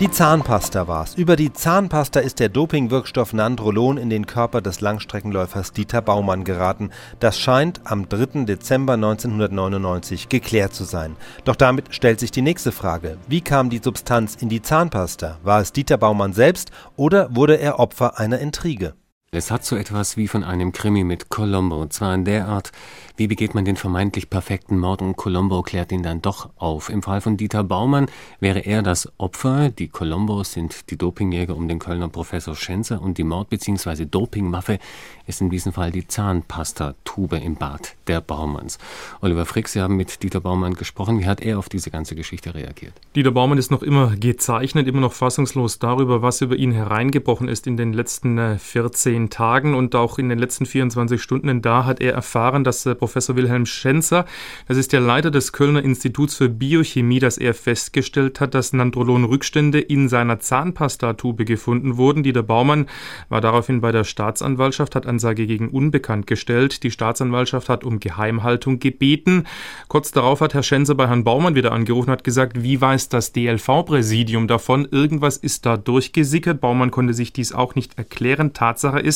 Die Zahnpasta war's. Über die Zahnpasta ist der Dopingwirkstoff Nandrolon in den Körper des Langstreckenläufers Dieter Baumann geraten. Das scheint am 3. Dezember 1999 geklärt zu sein. Doch damit stellt sich die nächste Frage. Wie kam die Substanz in die Zahnpasta? War es Dieter Baumann selbst oder wurde er Opfer einer Intrige? Es hat so etwas wie von einem Krimi mit Colombo, zwar in der Art, wie begeht man den vermeintlich perfekten Mord und Colombo klärt ihn dann doch auf. Im Fall von Dieter Baumann wäre er das Opfer, die Colombos sind die Dopingjäger um den Kölner Professor Schenzer und die Mord- bzw. Dopingwaffe ist in diesem Fall die Zahnpastatube im Bad der Baumanns. Oliver Frick, Sie haben mit Dieter Baumann gesprochen. Wie hat er auf diese ganze Geschichte reagiert? Dieter Baumann ist noch immer gezeichnet, immer noch fassungslos darüber, was über ihn hereingebrochen ist in den letzten 14 äh, Tagen und auch in den letzten 24 Stunden. Da hat er erfahren, dass Professor Professor Wilhelm Schenzer. Das ist der Leiter des Kölner Instituts für Biochemie, dass er festgestellt hat, dass Nandrolon-Rückstände in seiner Zahnpastatube gefunden wurden. Dieter Baumann war daraufhin bei der Staatsanwaltschaft, hat Ansage gegen Unbekannt gestellt. Die Staatsanwaltschaft hat um Geheimhaltung gebeten. Kurz darauf hat Herr Schenzer bei Herrn Baumann wieder angerufen, hat gesagt, wie weiß das DLV-Präsidium davon? Irgendwas ist da durchgesickert. Baumann konnte sich dies auch nicht erklären. Tatsache ist,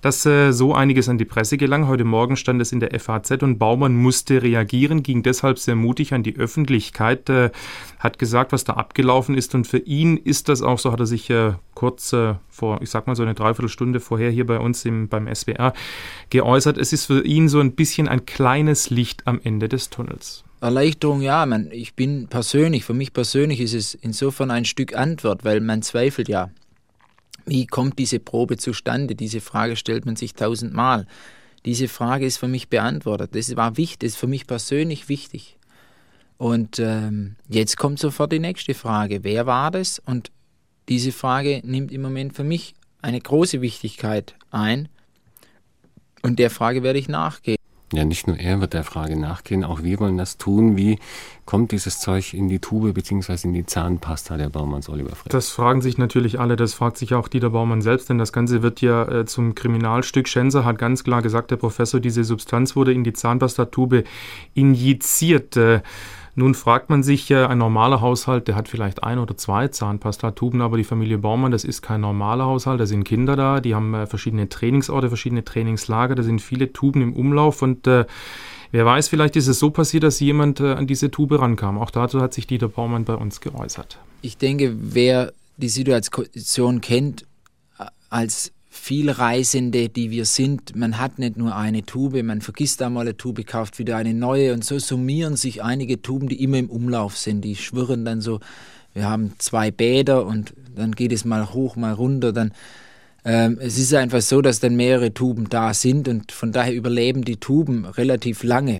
dass äh, so einiges an die Presse gelang. Heute Morgen stand es in der FAZ FAZ und Baumann musste reagieren, ging deshalb sehr mutig an die Öffentlichkeit, äh, hat gesagt, was da abgelaufen ist und für ihn ist das auch, so hat er sich äh, kurz äh, vor, ich sag mal so eine Dreiviertelstunde vorher hier bei uns im, beim SWR geäußert, es ist für ihn so ein bisschen ein kleines Licht am Ende des Tunnels. Erleichterung, ja, man, ich bin persönlich, für mich persönlich ist es insofern ein Stück Antwort, weil man zweifelt ja. Wie kommt diese Probe zustande? Diese Frage stellt man sich tausendmal. Diese Frage ist für mich beantwortet. Das war wichtig, das ist für mich persönlich wichtig. Und ähm, jetzt kommt sofort die nächste Frage. Wer war das? Und diese Frage nimmt im Moment für mich eine große Wichtigkeit ein. Und der Frage werde ich nachgehen. Ja, nicht nur er wird der Frage nachgehen, auch wir wollen das tun. Wie kommt dieses Zeug in die Tube bzw. in die Zahnpasta der Baumanns Oliver Frick? Das fragen sich natürlich alle, das fragt sich auch Dieter Baumann selbst, denn das Ganze wird ja äh, zum Kriminalstück. Schenzer hat ganz klar gesagt, der Professor, diese Substanz wurde in die Zahnpastatube injiziert. Äh, nun fragt man sich, äh, ein normaler Haushalt, der hat vielleicht ein oder zwei Zahnpastatuben, aber die Familie Baumann, das ist kein normaler Haushalt, da sind Kinder da, die haben äh, verschiedene Trainingsorte, verschiedene Trainingslager, da sind viele Tuben im Umlauf und äh, Wer weiß, vielleicht ist es so passiert, dass jemand äh, an diese Tube rankam. Auch dazu hat sich Dieter Baumann bei uns geäußert. Ich denke, wer die Situation kennt, äh, als Vielreisende, die wir sind, man hat nicht nur eine Tube, man vergisst einmal eine Tube, kauft wieder eine neue und so summieren sich einige Tuben, die immer im Umlauf sind. Die schwirren dann so, wir haben zwei Bäder und dann geht es mal hoch, mal runter, dann ähm, es ist einfach so, dass dann mehrere Tuben da sind und von daher überleben die Tuben relativ lange.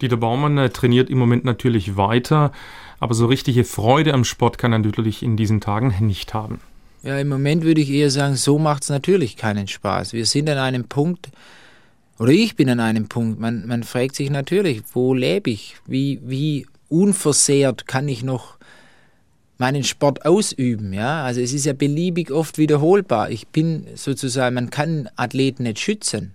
Dieter Baumann äh, trainiert im Moment natürlich weiter, aber so richtige Freude am Sport kann er natürlich in diesen Tagen nicht haben. Ja, im Moment würde ich eher sagen, so macht es natürlich keinen Spaß. Wir sind an einem Punkt, oder ich bin an einem Punkt, man, man fragt sich natürlich, wo lebe ich? Wie, wie unversehrt kann ich noch meinen Sport ausüben? Ja, also es ist ja beliebig oft wiederholbar. Ich bin sozusagen, man kann Athleten nicht schützen.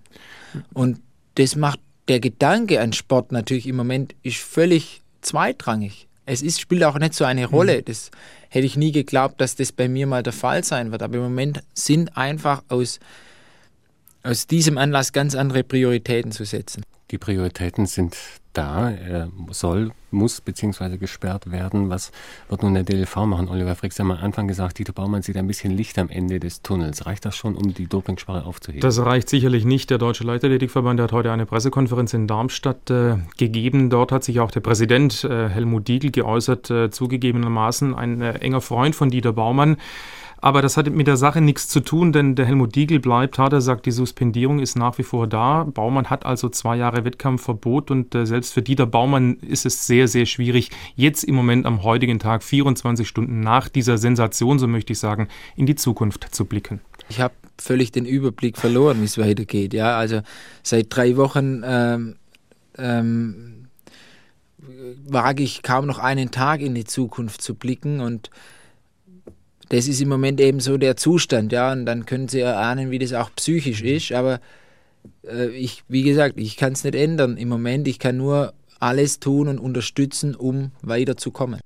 Und das macht der Gedanke an Sport natürlich im Moment ist völlig zweitrangig. Es ist, spielt auch nicht so eine Rolle. Mhm. Das hätte ich nie geglaubt, dass das bei mir mal der Fall sein wird. Aber im Moment sind einfach aus, aus diesem Anlass ganz andere Prioritäten zu setzen. Die Prioritäten sind da. Er soll, muss bzw. gesperrt werden. Was wird nun der DLV machen? Oliver Frick, Sie haben am Anfang gesagt, Dieter Baumann sieht ein bisschen Licht am Ende des Tunnels. Reicht das schon, um die Dopingsperre aufzuheben? Das reicht sicherlich nicht. Der Deutsche Leichtathletikverband hat heute eine Pressekonferenz in Darmstadt äh, gegeben. Dort hat sich auch der Präsident äh, Helmut Diegel geäußert, äh, zugegebenermaßen ein äh, enger Freund von Dieter Baumann. Aber das hat mit der Sache nichts zu tun, denn der Helmut Diegel bleibt hart. Er sagt, die Suspendierung ist nach wie vor da. Baumann hat also zwei Jahre Wettkampfverbot und äh, selbst für Dieter Baumann ist es sehr, sehr schwierig, jetzt im Moment am heutigen Tag, 24 Stunden nach dieser Sensation, so möchte ich sagen, in die Zukunft zu blicken. Ich habe völlig den Überblick verloren, wie es weitergeht. Ja, also seit drei Wochen ähm, ähm, wage ich kaum noch einen Tag in die Zukunft zu blicken und das ist im Moment eben so der Zustand, ja, und dann können Sie erahnen, wie das auch psychisch ist, aber äh, ich, wie gesagt, ich kann es nicht ändern im Moment, ich kann nur alles tun und unterstützen, um weiterzukommen.